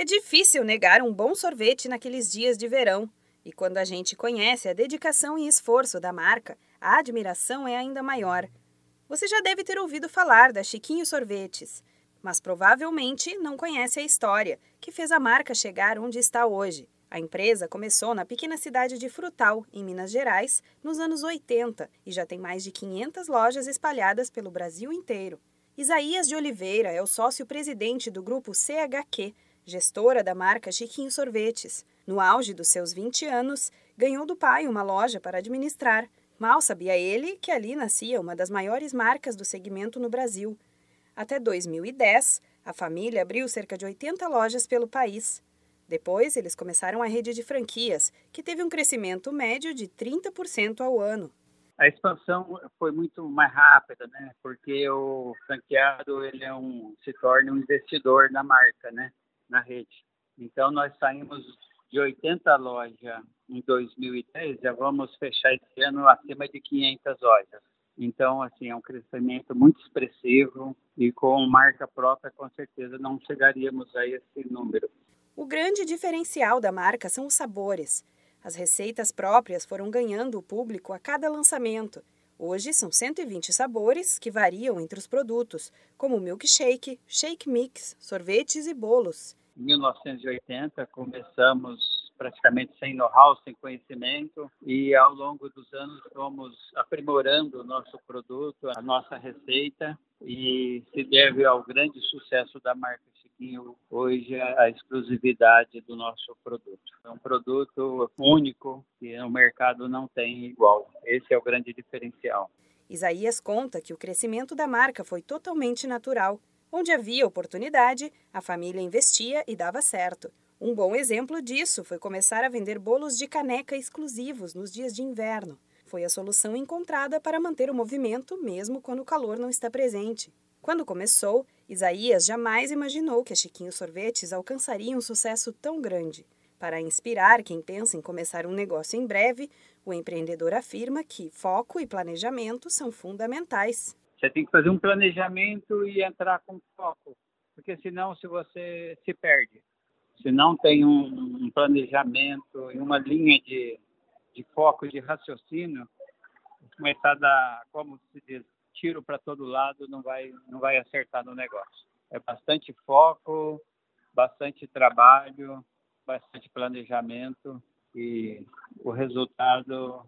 É difícil negar um bom sorvete naqueles dias de verão. E quando a gente conhece a dedicação e esforço da marca, a admiração é ainda maior. Você já deve ter ouvido falar da Chiquinho Sorvetes, mas provavelmente não conhece a história que fez a marca chegar onde está hoje. A empresa começou na pequena cidade de Frutal, em Minas Gerais, nos anos 80 e já tem mais de 500 lojas espalhadas pelo Brasil inteiro. Isaías de Oliveira é o sócio-presidente do grupo CHQ, gestora da marca Chiquinho Sorvetes. No auge dos seus 20 anos, ganhou do pai uma loja para administrar. Mal sabia ele que ali nascia uma das maiores marcas do segmento no Brasil. Até 2010, a família abriu cerca de 80 lojas pelo país. Depois, eles começaram a rede de franquias, que teve um crescimento médio de 30% ao ano. A expansão foi muito mais rápida, né? Porque o franqueado ele é um se torna um investidor na marca, né? Na rede. Então, nós saímos de 80 lojas em 2010, já vamos fechar esse ano acima de 500 lojas. Então, assim, é um crescimento muito expressivo e com marca própria, com certeza, não chegaríamos a esse número. O grande diferencial da marca são os sabores. As receitas próprias foram ganhando o público a cada lançamento. Hoje são 120 sabores que variam entre os produtos, como milkshake, shake mix, sorvetes e bolos. Em 1980 começamos praticamente sem know-how, sem conhecimento e ao longo dos anos fomos aprimorando o nosso produto, a nossa receita e se deve ao grande sucesso da marca Hoje a exclusividade do nosso produto. É um produto único que o mercado não tem igual. Esse é o grande diferencial. Isaías conta que o crescimento da marca foi totalmente natural Onde havia oportunidade, a família investia e dava certo. Um bom exemplo disso foi começar a vender bolos de caneca exclusivos nos dias de inverno. Foi a solução encontrada para manter o movimento mesmo quando o calor não está presente. Quando começou, Isaías jamais imaginou que a Chiquinho Sorvetes alcançaria um sucesso tão grande. Para inspirar quem pensa em começar um negócio em breve, o empreendedor afirma que foco e planejamento são fundamentais. Você tem que fazer um planejamento e entrar com foco, porque senão se você se perde. Se não tem um, um planejamento e uma linha de, de foco, de raciocínio, começar a dar, como se diz, tiro para todo lado, não vai, não vai acertar no negócio. É bastante foco, bastante trabalho, bastante planejamento e o resultado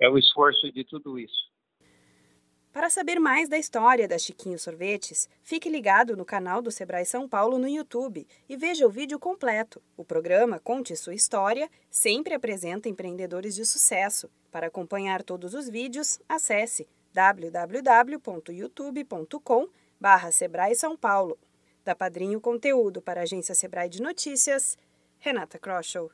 é o esforço de tudo isso. Para saber mais da história da Chiquinho Sorvetes, fique ligado no canal do Sebrae São Paulo no YouTube e veja o vídeo completo. O programa Conte Sua História sempre apresenta empreendedores de sucesso. Para acompanhar todos os vídeos, acesse www.youtube.com barra Sebrae São Paulo. Da Padrinho Conteúdo para a Agência Sebrae de Notícias, Renata Kroschel.